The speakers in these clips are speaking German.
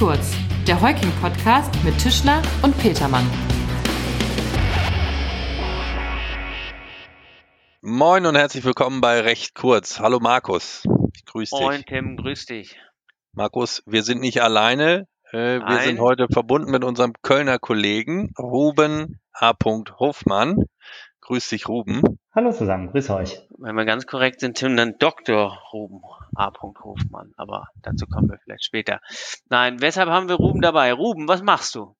kurz, der Heuking-Podcast mit Tischler und Petermann. Moin und herzlich willkommen bei Recht kurz. Hallo Markus, ich grüße dich. Moin Tim, grüß dich. Markus, wir sind nicht alleine. Äh, wir sind heute verbunden mit unserem Kölner Kollegen Ruben H. Hofmann. Grüß dich, Ruben. Hallo zusammen, grüß euch. Wenn wir ganz korrekt sind, Tim, dann Dr. Ruben A. Hofmann. Aber dazu kommen wir vielleicht später. Nein, weshalb haben wir Ruben dabei? Ruben, was machst du?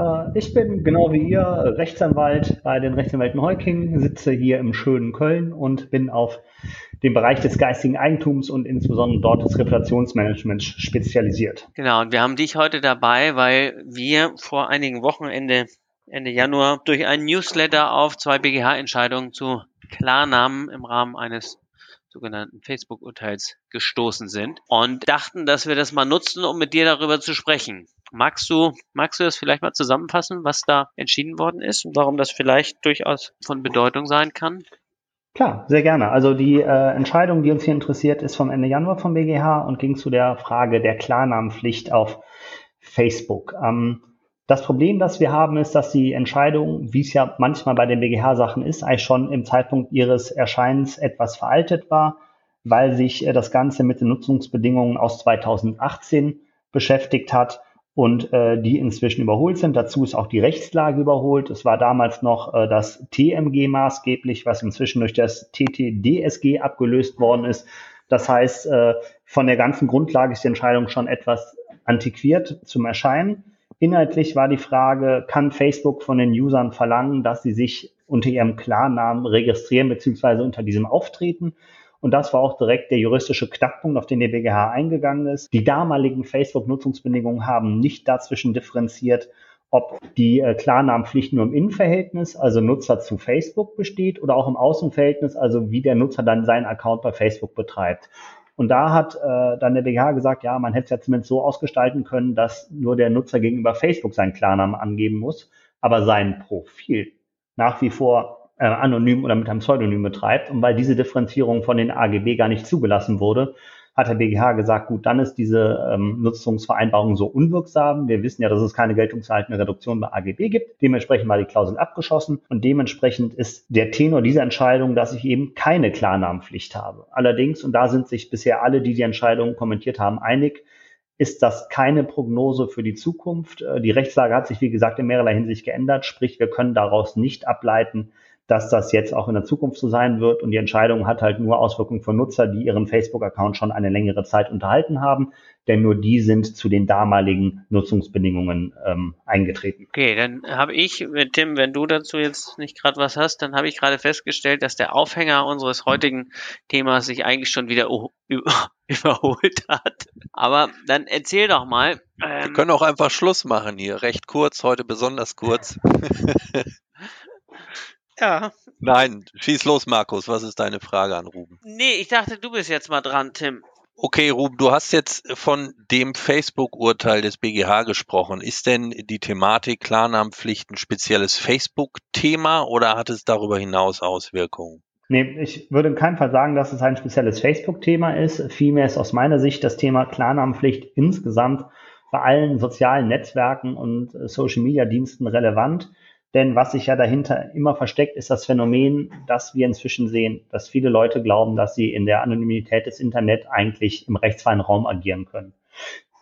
Äh, ich bin genau wie ihr Rechtsanwalt bei den Rechtsanwälten Heuking, sitze hier im schönen Köln und bin auf den Bereich des geistigen Eigentums und insbesondere dort des Reputationsmanagements spezialisiert. Genau, und wir haben dich heute dabei, weil wir vor einigen Wochen Ende, Januar durch einen Newsletter auf zwei BGH-Entscheidungen zu Klarnamen im Rahmen eines sogenannten Facebook-Urteils gestoßen sind und dachten, dass wir das mal nutzen, um mit dir darüber zu sprechen. Magst du, magst du das vielleicht mal zusammenfassen, was da entschieden worden ist und warum das vielleicht durchaus von Bedeutung sein kann? Klar, sehr gerne. Also die äh, Entscheidung, die uns hier interessiert, ist vom Ende Januar vom BGH und ging zu der Frage der Klarnamenpflicht auf Facebook. Ähm, das Problem, das wir haben, ist, dass die Entscheidung, wie es ja manchmal bei den BGH-Sachen ist, eigentlich schon im Zeitpunkt ihres Erscheinens etwas veraltet war, weil sich äh, das Ganze mit den Nutzungsbedingungen aus 2018 beschäftigt hat und äh, die inzwischen überholt sind. Dazu ist auch die Rechtslage überholt. Es war damals noch äh, das TMG maßgeblich, was inzwischen durch das TTDSG abgelöst worden ist. Das heißt, äh, von der ganzen Grundlage ist die Entscheidung schon etwas antiquiert zum Erscheinen. Inhaltlich war die Frage, kann Facebook von den Usern verlangen, dass sie sich unter ihrem Klarnamen registrieren bzw. unter diesem auftreten? Und das war auch direkt der juristische Knackpunkt, auf den der BGH eingegangen ist. Die damaligen Facebook-Nutzungsbedingungen haben nicht dazwischen differenziert, ob die äh, Klarnamenpflicht nur im Innenverhältnis, also Nutzer zu Facebook besteht, oder auch im Außenverhältnis, also wie der Nutzer dann seinen Account bei Facebook betreibt. Und da hat äh, dann der BGH gesagt, ja, man hätte es ja zumindest so ausgestalten können, dass nur der Nutzer gegenüber Facebook seinen Klarnamen angeben muss, aber sein Profil nach wie vor äh, anonym oder mit einem Pseudonym betreibt. Und weil diese Differenzierung von den AGB gar nicht zugelassen wurde, hat der BGH gesagt, gut, dann ist diese ähm, Nutzungsvereinbarung so unwirksam. Wir wissen ja, dass es keine geltungserhaltende Reduktion bei AGB gibt. Dementsprechend war die Klausel abgeschossen und dementsprechend ist der Tenor dieser Entscheidung, dass ich eben keine Klarnamenpflicht habe. Allerdings, und da sind sich bisher alle, die die Entscheidung kommentiert haben, einig, ist das keine Prognose für die Zukunft. Äh, die Rechtslage hat sich, wie gesagt, in mehrerlei Hinsicht geändert. Sprich, wir können daraus nicht ableiten, dass das jetzt auch in der Zukunft so sein wird. Und die Entscheidung hat halt nur Auswirkungen für Nutzer, die ihren Facebook-Account schon eine längere Zeit unterhalten haben, denn nur die sind zu den damaligen Nutzungsbedingungen ähm, eingetreten. Okay, dann habe ich, Tim, wenn du dazu jetzt nicht gerade was hast, dann habe ich gerade festgestellt, dass der Aufhänger unseres heutigen Themas sich eigentlich schon wieder überholt hat. Aber dann erzähl doch mal. Ähm, Wir können auch einfach Schluss machen hier. Recht kurz, heute besonders kurz. Ja. Nein, schieß los, Markus. Was ist deine Frage an Ruben? Nee, ich dachte, du bist jetzt mal dran, Tim. Okay, Ruben, du hast jetzt von dem Facebook-Urteil des BGH gesprochen. Ist denn die Thematik Klarnamenpflicht ein spezielles Facebook-Thema oder hat es darüber hinaus Auswirkungen? Nee, ich würde in keinem Fall sagen, dass es ein spezielles Facebook-Thema ist. Vielmehr ist aus meiner Sicht das Thema Klarnamenpflicht insgesamt bei allen sozialen Netzwerken und Social-Media-Diensten relevant. Denn was sich ja dahinter immer versteckt, ist das Phänomen, das wir inzwischen sehen, dass viele Leute glauben, dass sie in der Anonymität des Internet eigentlich im rechtsfreien Raum agieren können.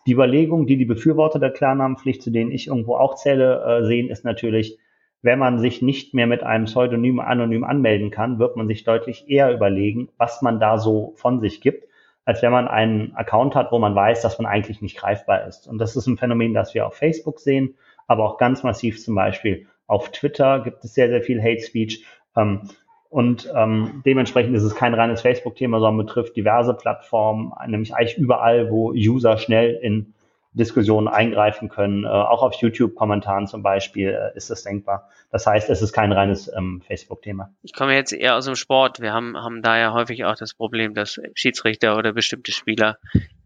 Die Überlegung, die die Befürworter der Klarnamenpflicht, zu denen ich irgendwo auch zähle, äh, sehen, ist natürlich, wenn man sich nicht mehr mit einem Pseudonym anonym anmelden kann, wird man sich deutlich eher überlegen, was man da so von sich gibt, als wenn man einen Account hat, wo man weiß, dass man eigentlich nicht greifbar ist. Und das ist ein Phänomen, das wir auf Facebook sehen, aber auch ganz massiv zum Beispiel auf Twitter gibt es sehr, sehr viel Hate Speech. Ähm, und ähm, dementsprechend ist es kein reines Facebook-Thema, sondern betrifft diverse Plattformen, nämlich eigentlich überall, wo User schnell in Diskussionen eingreifen können. Äh, auch auf YouTube-Kommentaren zum Beispiel äh, ist das denkbar. Das heißt, es ist kein reines ähm, Facebook-Thema. Ich komme jetzt eher aus dem Sport. Wir haben, haben da ja häufig auch das Problem, dass Schiedsrichter oder bestimmte Spieler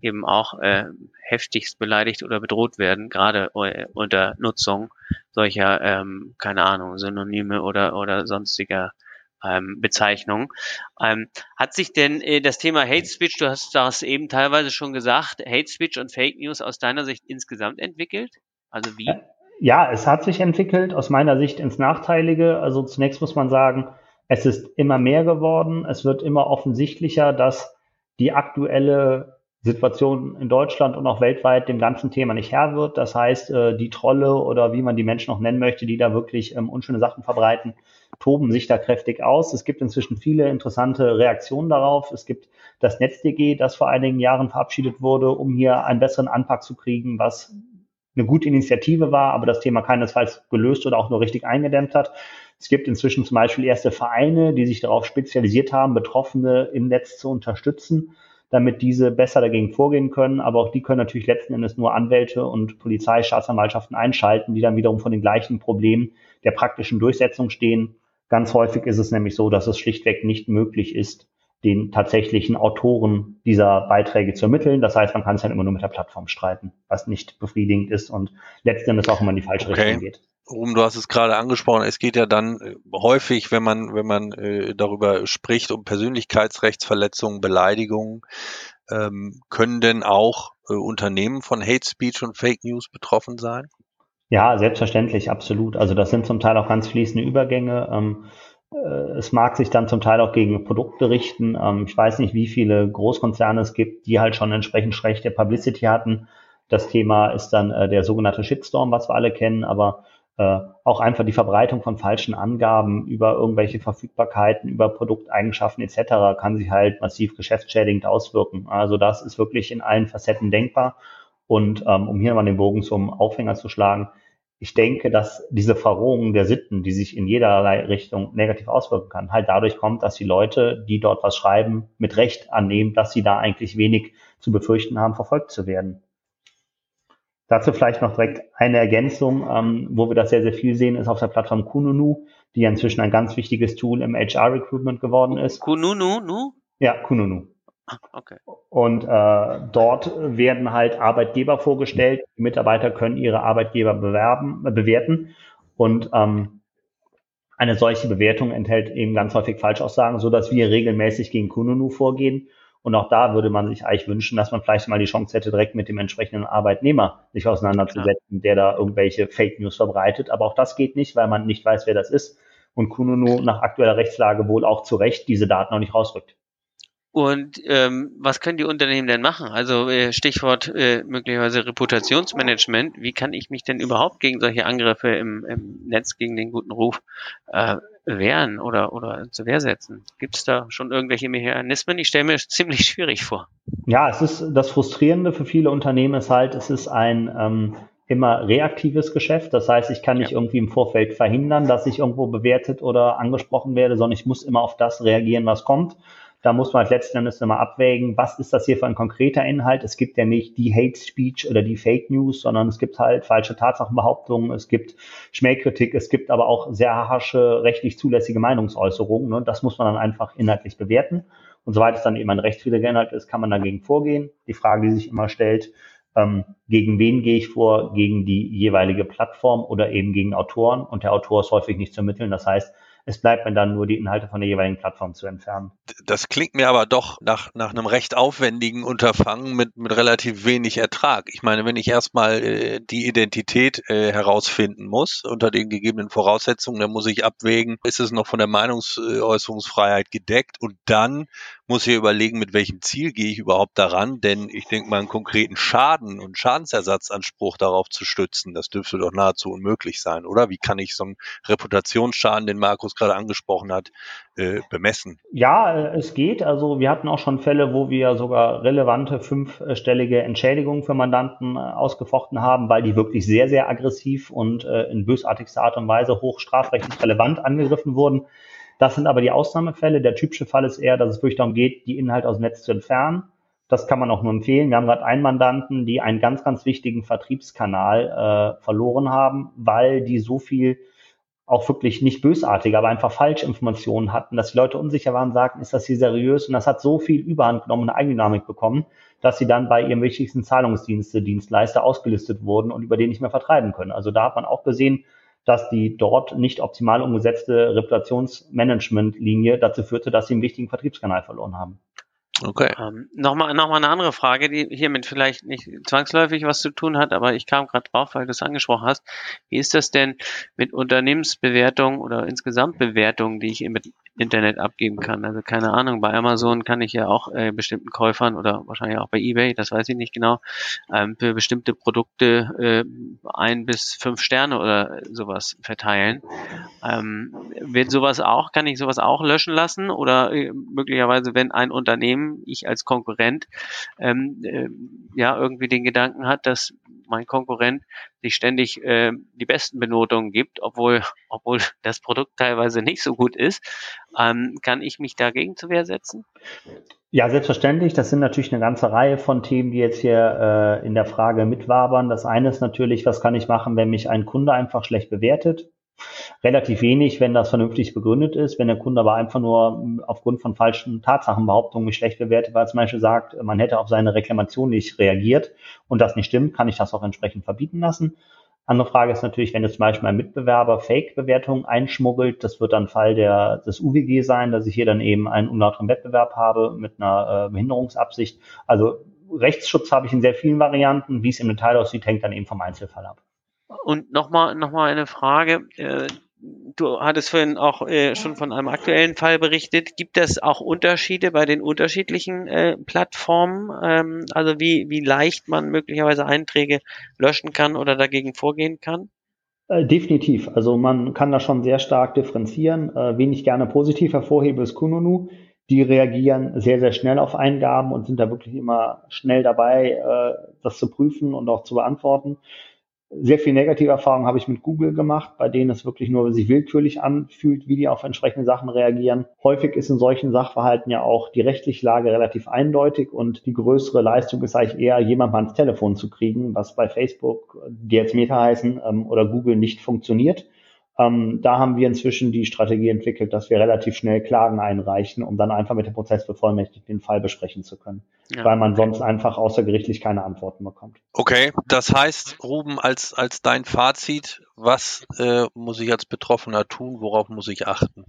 eben auch äh, heftigst beleidigt oder bedroht werden, gerade äh, unter Nutzung solcher, ähm, keine Ahnung, Synonyme oder, oder sonstiger ähm, Bezeichnung. Ähm, hat sich denn äh, das Thema Hate Speech, du hast das eben teilweise schon gesagt, Hate Speech und Fake News aus deiner Sicht insgesamt entwickelt? Also wie? Ja, es hat sich entwickelt, aus meiner Sicht ins Nachteilige. Also zunächst muss man sagen, es ist immer mehr geworden. Es wird immer offensichtlicher, dass die aktuelle Situation in Deutschland und auch weltweit dem ganzen Thema nicht Herr wird. Das heißt, äh, die Trolle oder wie man die Menschen noch nennen möchte, die da wirklich ähm, unschöne Sachen verbreiten, toben sich da kräftig aus. Es gibt inzwischen viele interessante Reaktionen darauf. Es gibt das NetzDG, das vor einigen Jahren verabschiedet wurde, um hier einen besseren Anpack zu kriegen, was eine gute Initiative war, aber das Thema keinesfalls gelöst oder auch nur richtig eingedämmt hat. Es gibt inzwischen zum Beispiel erste Vereine, die sich darauf spezialisiert haben, Betroffene im Netz zu unterstützen, damit diese besser dagegen vorgehen können. Aber auch die können natürlich letzten Endes nur Anwälte und Polizei, Staatsanwaltschaften einschalten, die dann wiederum von den gleichen Problemen der praktischen Durchsetzung stehen. Ganz häufig ist es nämlich so, dass es schlichtweg nicht möglich ist, den tatsächlichen Autoren dieser Beiträge zu ermitteln. Das heißt, man kann es dann immer nur mit der Plattform streiten, was nicht befriedigend ist und letzten Endes auch immer in die falsche okay. Richtung geht. Ruhm, du hast es gerade angesprochen, es geht ja dann äh, häufig, wenn man, wenn man äh, darüber spricht, um Persönlichkeitsrechtsverletzungen, Beleidigungen. Ähm, können denn auch äh, Unternehmen von Hate Speech und Fake News betroffen sein? Ja, selbstverständlich, absolut. Also das sind zum Teil auch ganz fließende Übergänge. Ähm, äh, es mag sich dann zum Teil auch gegen Produkte richten. Ähm, ich weiß nicht, wie viele Großkonzerne es gibt, die halt schon entsprechend schlechte Publicity hatten. Das Thema ist dann äh, der sogenannte Shitstorm, was wir alle kennen, aber äh, auch einfach die Verbreitung von falschen Angaben über irgendwelche Verfügbarkeiten, über Produkteigenschaften etc. kann sich halt massiv geschäftsschädigend auswirken. Also das ist wirklich in allen Facetten denkbar. Und ähm, um hier mal den Bogen zum Aufhänger zu schlagen, ich denke, dass diese Verrohung der Sitten, die sich in jederlei Richtung negativ auswirken kann, halt dadurch kommt, dass die Leute, die dort was schreiben, mit Recht annehmen, dass sie da eigentlich wenig zu befürchten haben, verfolgt zu werden. Dazu vielleicht noch direkt eine Ergänzung, ähm, wo wir das sehr, sehr viel sehen, ist auf der Plattform Kununu, die ja inzwischen ein ganz wichtiges Tool im HR-Recruitment geworden ist. Kununu, nu? Ja, Kununu. Ah, okay. Und äh, dort werden halt Arbeitgeber vorgestellt. Die Mitarbeiter können ihre Arbeitgeber bewerben, äh, bewerten. Und ähm, eine solche Bewertung enthält eben ganz häufig Falschaussagen, so dass wir regelmäßig gegen Kununu vorgehen und auch da würde man sich eigentlich wünschen, dass man vielleicht mal die Chance hätte, direkt mit dem entsprechenden Arbeitnehmer sich auseinanderzusetzen, der da irgendwelche Fake News verbreitet. Aber auch das geht nicht, weil man nicht weiß, wer das ist. Und Kununu nach aktueller Rechtslage wohl auch zu Recht diese Daten noch nicht rausrückt. Und ähm, was können die Unternehmen denn machen? Also äh, Stichwort äh, möglicherweise Reputationsmanagement. Wie kann ich mich denn überhaupt gegen solche Angriffe im, im Netz, gegen den guten Ruf äh, wehren oder, oder zur Wehr setzen? Gibt es da schon irgendwelche Mechanismen? Ich stelle mir ziemlich schwierig vor. Ja, es ist das Frustrierende für viele Unternehmen ist halt, es ist ein ähm, immer reaktives Geschäft. Das heißt, ich kann nicht ja. irgendwie im Vorfeld verhindern, dass ich irgendwo bewertet oder angesprochen werde, sondern ich muss immer auf das reagieren, was kommt. Da muss man halt letzten Endes immer abwägen, was ist das hier für ein konkreter Inhalt. Es gibt ja nicht die Hate Speech oder die Fake News, sondern es gibt halt falsche Tatsachenbehauptungen, es gibt Schmähkritik, es gibt aber auch sehr harsche rechtlich zulässige Meinungsäußerungen. Ne? Das muss man dann einfach inhaltlich bewerten. Und soweit es dann eben ein rechtswidriger Inhalt ist, kann man dagegen vorgehen. Die Frage, die sich immer stellt, ähm, gegen wen gehe ich vor? Gegen die jeweilige Plattform oder eben gegen Autoren? Und der Autor ist häufig nicht zu ermitteln. Das heißt, es bleibt mir dann nur, die Inhalte von der jeweiligen Plattform zu entfernen. Das klingt mir aber doch nach, nach einem recht aufwendigen Unterfangen mit, mit relativ wenig Ertrag. Ich meine, wenn ich erstmal äh, die Identität äh, herausfinden muss unter den gegebenen Voraussetzungen, dann muss ich abwägen, ist es noch von der Meinungsäußerungsfreiheit gedeckt und dann muss ich überlegen, mit welchem Ziel gehe ich überhaupt daran, denn ich denke mal, einen konkreten Schaden und Schadensersatzanspruch darauf zu stützen, das dürfte doch nahezu unmöglich sein, oder? Wie kann ich so einen Reputationsschaden, den Markus gerade angesprochen hat, äh, bemessen? Ja, äh, es geht. Also wir hatten auch schon Fälle, wo wir sogar relevante fünfstellige Entschädigungen für Mandanten äh, ausgefochten haben, weil die wirklich sehr, sehr aggressiv und äh, in bösartigster Art und Weise hochstrafrechtlich relevant angegriffen wurden. Das sind aber die Ausnahmefälle. Der typische Fall ist eher, dass es wirklich darum geht, die Inhalte aus dem Netz zu entfernen. Das kann man auch nur empfehlen. Wir haben gerade einen Mandanten, die einen ganz, ganz wichtigen Vertriebskanal äh, verloren haben, weil die so viel auch wirklich nicht bösartig, aber einfach Falschinformationen hatten, dass die Leute unsicher waren, sagten, ist das hier seriös? Und das hat so viel Überhand genommen, eine Eigendynamik bekommen, dass sie dann bei ihrem wichtigsten Zahlungsdienste, Dienstleister ausgelistet wurden und über den nicht mehr vertreiben können. Also da hat man auch gesehen, dass die dort nicht optimal umgesetzte Reputationsmanagement-Linie dazu führte, dass sie einen wichtigen Vertriebskanal verloren haben. Okay. Ähm, Nochmal noch mal eine andere Frage, die hiermit vielleicht nicht zwangsläufig was zu tun hat, aber ich kam gerade drauf, weil du es angesprochen hast. Wie ist das denn mit Unternehmensbewertungen oder insgesamt Bewertungen, die ich im Internet abgeben kann? Also keine Ahnung, bei Amazon kann ich ja auch äh, bestimmten Käufern oder wahrscheinlich auch bei eBay, das weiß ich nicht genau, ähm, für bestimmte Produkte äh, ein bis fünf Sterne oder sowas verteilen. Ähm, wird sowas auch, kann ich sowas auch löschen lassen oder äh, möglicherweise, wenn ein Unternehmen ich als Konkurrent ähm, äh, ja irgendwie den Gedanken hat, dass mein Konkurrent sich ständig äh, die besten Benotungen gibt, obwohl, obwohl das Produkt teilweise nicht so gut ist, ähm, kann ich mich dagegen zur Wehr setzen? Ja, selbstverständlich. Das sind natürlich eine ganze Reihe von Themen, die jetzt hier äh, in der Frage mitwabern. Das eine ist natürlich, was kann ich machen, wenn mich ein Kunde einfach schlecht bewertet? relativ wenig, wenn das vernünftig begründet ist. Wenn der Kunde aber einfach nur aufgrund von falschen Tatsachenbehauptungen mich schlecht bewertet, weil zum Beispiel sagt, man hätte auf seine Reklamation nicht reagiert und das nicht stimmt, kann ich das auch entsprechend verbieten lassen. Andere Frage ist natürlich, wenn jetzt zum Beispiel ein Mitbewerber Fake-Bewertungen einschmuggelt, das wird dann Fall der, des UWG sein, dass ich hier dann eben einen unlauteren Wettbewerb habe mit einer äh, Behinderungsabsicht. Also Rechtsschutz habe ich in sehr vielen Varianten. Wie es im Detail aussieht, hängt dann eben vom Einzelfall ab. Und nochmal noch mal eine Frage. Äh, du hattest vorhin auch äh, schon von einem aktuellen Fall berichtet. Gibt es auch Unterschiede bei den unterschiedlichen äh, Plattformen? Ähm, also wie, wie leicht man möglicherweise Einträge löschen kann oder dagegen vorgehen kann? definitiv. Also man kann da schon sehr stark differenzieren. wen ich gerne positiv hervorhebe, ist Kununu. Die reagieren sehr, sehr schnell auf Eingaben und sind da wirklich immer schnell dabei, das zu prüfen und auch zu beantworten. Sehr viel negative Erfahrungen habe ich mit Google gemacht, bei denen es wirklich nur sich willkürlich anfühlt, wie die auf entsprechende Sachen reagieren. Häufig ist in solchen Sachverhalten ja auch die rechtliche Lage relativ eindeutig und die größere Leistung ist eigentlich eher, jemanden ans Telefon zu kriegen, was bei Facebook, die jetzt Meta heißen, ähm, oder Google nicht funktioniert. Ähm, da haben wir inzwischen die Strategie entwickelt, dass wir relativ schnell Klagen einreichen, um dann einfach mit dem Prozessbevollmächtigten den Fall besprechen zu können, ja. weil man sonst einfach außergerichtlich keine Antworten bekommt. Okay, das heißt, Ruben, als, als dein Fazit, was äh, muss ich als Betroffener tun, worauf muss ich achten?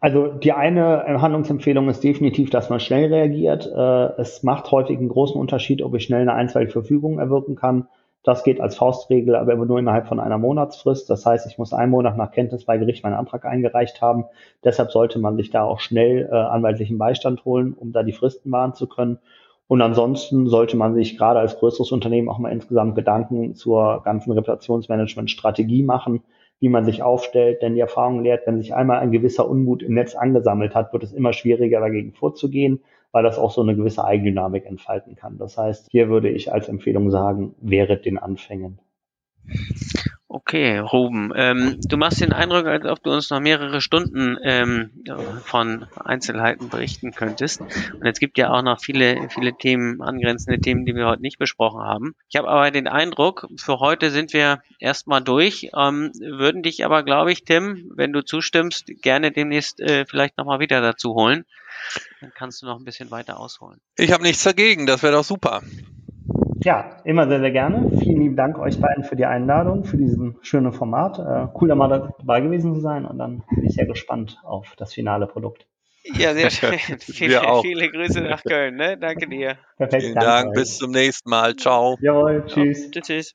Also die eine Handlungsempfehlung ist definitiv, dass man schnell reagiert. Äh, es macht häufig einen großen Unterschied, ob ich schnell eine einstweilige Verfügung erwirken kann das geht als Faustregel, aber immer nur innerhalb von einer Monatsfrist. Das heißt, ich muss einen Monat nach Kenntnis bei Gericht meinen Antrag eingereicht haben. Deshalb sollte man sich da auch schnell äh, anwaltlichen Beistand holen, um da die Fristen wahren zu können. Und ansonsten sollte man sich gerade als größeres Unternehmen auch mal insgesamt Gedanken zur ganzen Reputationsmanagement-Strategie machen, wie man sich aufstellt. Denn die Erfahrung lehrt, wenn sich einmal ein gewisser Unmut im Netz angesammelt hat, wird es immer schwieriger dagegen vorzugehen weil das auch so eine gewisse Eigendynamik entfalten kann. Das heißt, hier würde ich als Empfehlung sagen, während den Anfängen. Okay, Ruben, ähm, du machst den Eindruck, als ob du uns noch mehrere Stunden ähm, von Einzelheiten berichten könntest. Und es gibt ja auch noch viele, viele Themen, angrenzende Themen, die wir heute nicht besprochen haben. Ich habe aber den Eindruck, für heute sind wir erstmal durch, ähm, würden dich aber, glaube ich, Tim, wenn du zustimmst, gerne demnächst äh, vielleicht nochmal wieder dazu holen. Dann kannst du noch ein bisschen weiter ausholen. Ich habe nichts dagegen, das wäre doch super. Ja, immer sehr, sehr gerne. Vielen lieben Dank euch beiden für die Einladung, für diesen schönen Format. Äh, cool, da mal dabei gewesen zu sein und dann bin ich sehr gespannt auf das finale Produkt. Ja, sehr schön. viele, viele Grüße nach Köln. Ne? Danke dir. Perfekt. Vielen Dank. Euch. Bis zum nächsten Mal. Ciao. Jawohl. Tschüss. Ja, tschüss.